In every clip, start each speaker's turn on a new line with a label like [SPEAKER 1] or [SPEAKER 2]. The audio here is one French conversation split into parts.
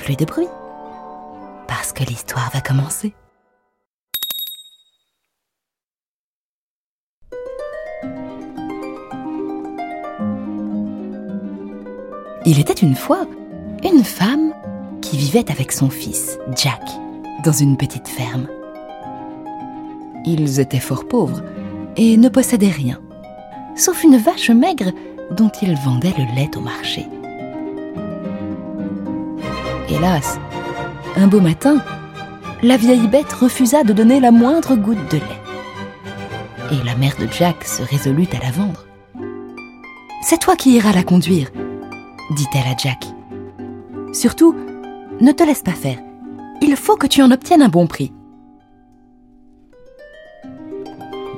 [SPEAKER 1] Plus de bruit, parce que l'histoire va commencer. Il était une fois une femme qui vivait avec son fils, Jack, dans une petite ferme. Ils étaient fort pauvres et ne possédaient rien, sauf une vache maigre dont ils vendaient le lait au marché. Hélas, un beau matin, la vieille bête refusa de donner la moindre goutte de lait. Et la mère de Jack se résolut à la vendre. C'est toi qui iras la conduire, dit-elle à Jack. Surtout, ne te laisse pas faire. Il faut que tu en obtiennes un bon prix.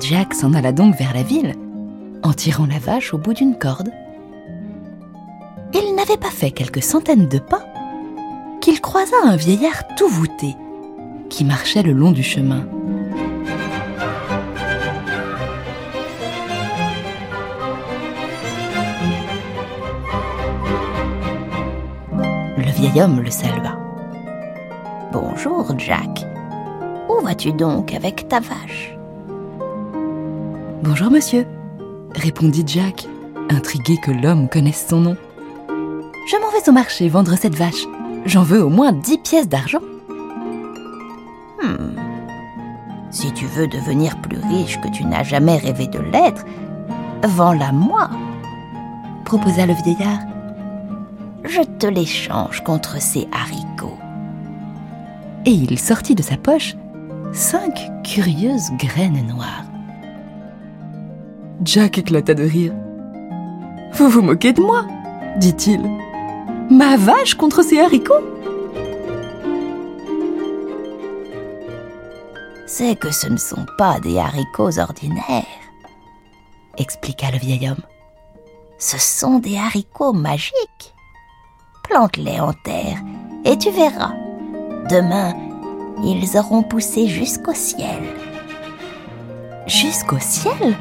[SPEAKER 1] Jack s'en alla donc vers la ville, en tirant la vache au bout d'une corde. Il n'avait pas fait quelques centaines de pas croisa un vieillard tout voûté qui marchait le long du chemin. Le vieil homme le salua. Bonjour, Jack. Où vas-tu donc avec ta vache? Bonjour, monsieur, répondit Jack, intrigué que l'homme connaisse son nom. Je m'en vais au marché vendre cette vache. J'en veux au moins dix pièces d'argent. Hmm. Si tu veux devenir plus riche que tu n'as jamais rêvé de l'être, vends-la moi, proposa le vieillard. Je te l'échange contre ces haricots. Et il sortit de sa poche cinq curieuses graines noires. Jack éclata de rire. Vous vous moquez de moi dit-il. Ma vache contre ces haricots C'est que ce ne sont pas des haricots ordinaires, expliqua le vieil homme. Ce sont des haricots magiques. Plante-les en terre et tu verras. Demain, ils auront poussé jusqu'au ciel. Jusqu'au ciel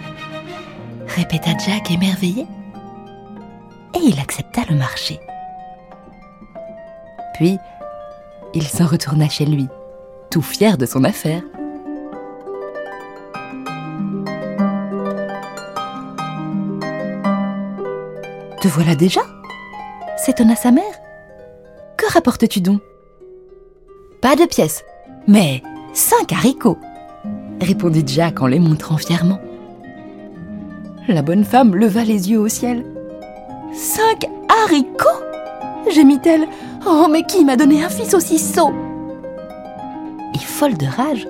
[SPEAKER 1] répéta Jack émerveillé. Et il accepta le marché. Puis, il s'en retourna chez lui, tout fier de son affaire. Te voilà déjà? S'étonna sa mère. Que rapportes-tu donc? Pas de pièces, mais cinq haricots, répondit Jack en les montrant fièrement. La bonne femme leva les yeux au ciel. Cinq haricots? gémit-elle. Oh, mais qui m'a donné un fils aussi sot? Et folle de rage,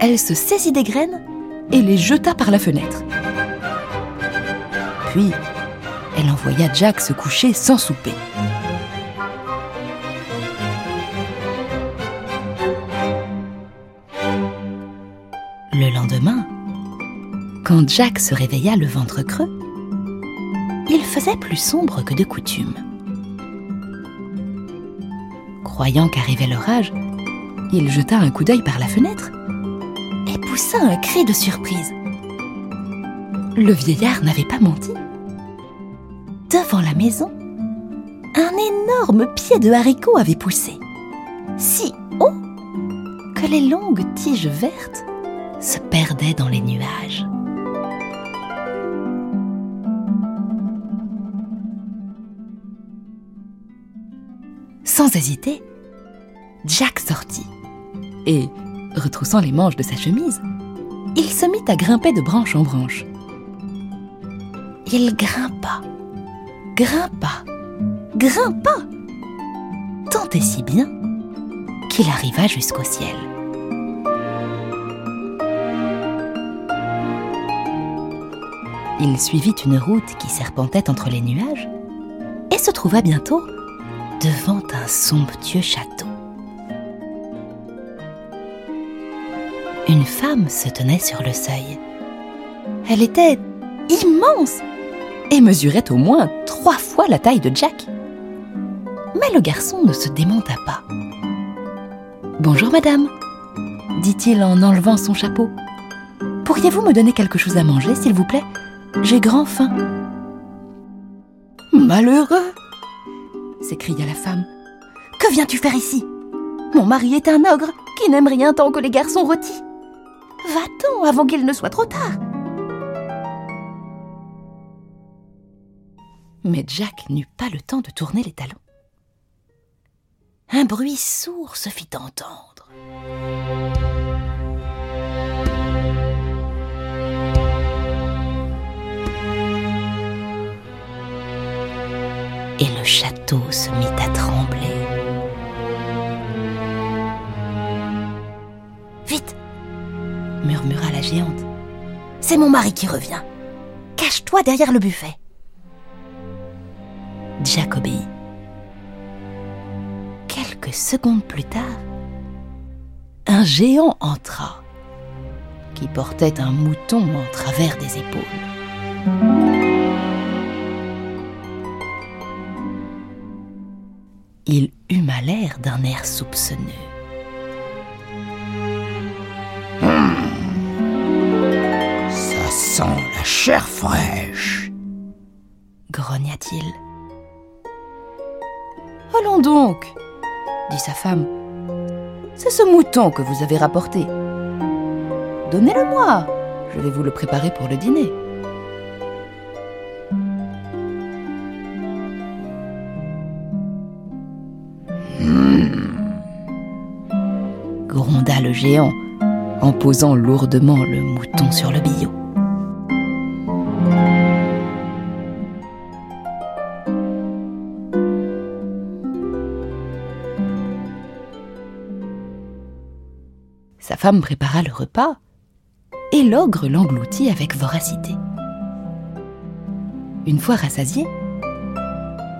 [SPEAKER 1] elle se saisit des graines et les jeta par la fenêtre. Puis, elle envoya Jack se coucher sans souper. Le lendemain, quand Jack se réveilla le ventre creux, il faisait plus sombre que de coutume. Croyant qu'arrivait l'orage, il jeta un coup d'œil par la fenêtre et poussa un cri de surprise. Le vieillard n'avait pas menti. Devant la maison, un énorme pied de haricot avait poussé, si haut que les longues tiges vertes se perdaient dans les nuages. Sans hésiter, Jack sortit et, retroussant les manches de sa chemise, il se mit à grimper de branche en branche. Il grimpa, grimpa, grimpa, tant et si bien qu'il arriva jusqu'au ciel. Il suivit une route qui serpentait entre les nuages et se trouva bientôt devant un somptueux château. Une femme se tenait sur le seuil. Elle était immense et mesurait au moins trois fois la taille de Jack. Mais le garçon ne se démonta pas. Bonjour madame, dit-il en enlevant son chapeau. Pourriez-vous me donner quelque chose à manger, s'il vous plaît? J'ai grand faim. Malheureux s'écria la femme. Que viens-tu faire ici? Mon mari est un ogre qui n'aime rien tant que les garçons rôtis. Va-t'en avant qu'il ne soit trop tard. Mais Jack n'eut pas le temps de tourner les talons. Un bruit sourd se fit entendre. Et le se mit à trembler. Vite murmura la géante. C'est mon mari qui revient. Cache-toi derrière le buffet. Jack obéit. Quelques secondes plus tard, un géant entra, qui portait un mouton en travers des épaules. Il huma l'air d'un air soupçonneux.
[SPEAKER 2] Ça sent la chair fraîche.
[SPEAKER 1] grogna-t-il. Allons donc, dit sa femme. C'est ce mouton que vous avez rapporté. Donnez-le-moi, je vais vous le préparer pour le dîner. Géant en posant lourdement le mouton sur le billot. Sa femme prépara le repas et l'ogre l'engloutit avec voracité. Une fois rassasié,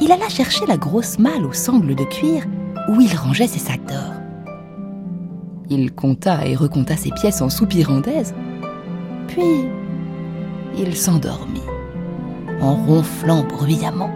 [SPEAKER 1] il alla chercher la grosse malle aux sangles de cuir où il rangeait ses sacs d'or. Il compta et recompta ses pièces en soupirant d'aise, puis il s'endormit en ronflant bruyamment.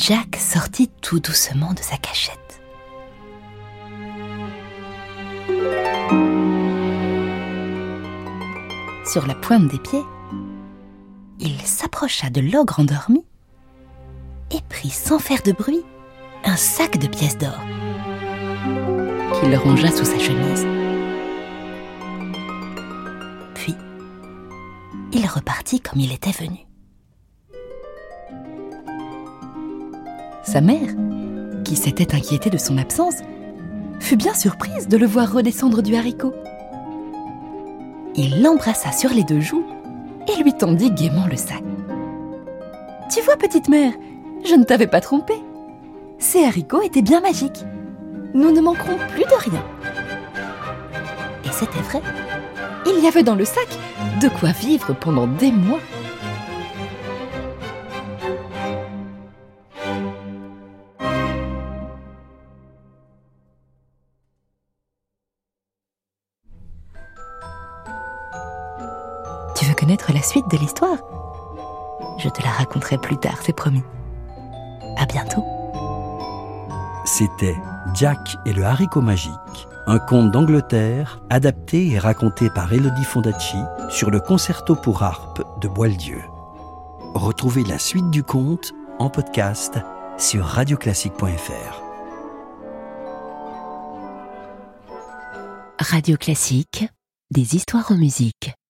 [SPEAKER 1] Jack sortit tout doucement de sa cachette. Sur la pointe des pieds, il s'approcha de l'ogre endormi et prit sans faire de bruit un sac de pièces d'or qu'il rangea sous sa chemise. Puis, il repartit comme il était venu. Sa mère, qui s'était inquiétée de son absence, fut bien surprise de le voir redescendre du haricot. Il l'embrassa sur les deux joues et lui tendit gaiement le sac. Tu vois, petite mère, je ne t'avais pas trompée. Ces haricots étaient bien magiques. Nous ne manquerons plus de rien. Et c'était vrai. Il y avait dans le sac de quoi vivre pendant des mois. Connaître la suite de l'histoire Je te la raconterai plus tard, c'est promis. À bientôt.
[SPEAKER 3] C'était Jack et le haricot magique, un conte d'Angleterre adapté et raconté par Elodie Fondacci sur le concerto pour harpe de Boieldieu. Retrouvez la suite du conte en podcast sur radioclassique.fr.
[SPEAKER 1] Radio Classique, des histoires en musique.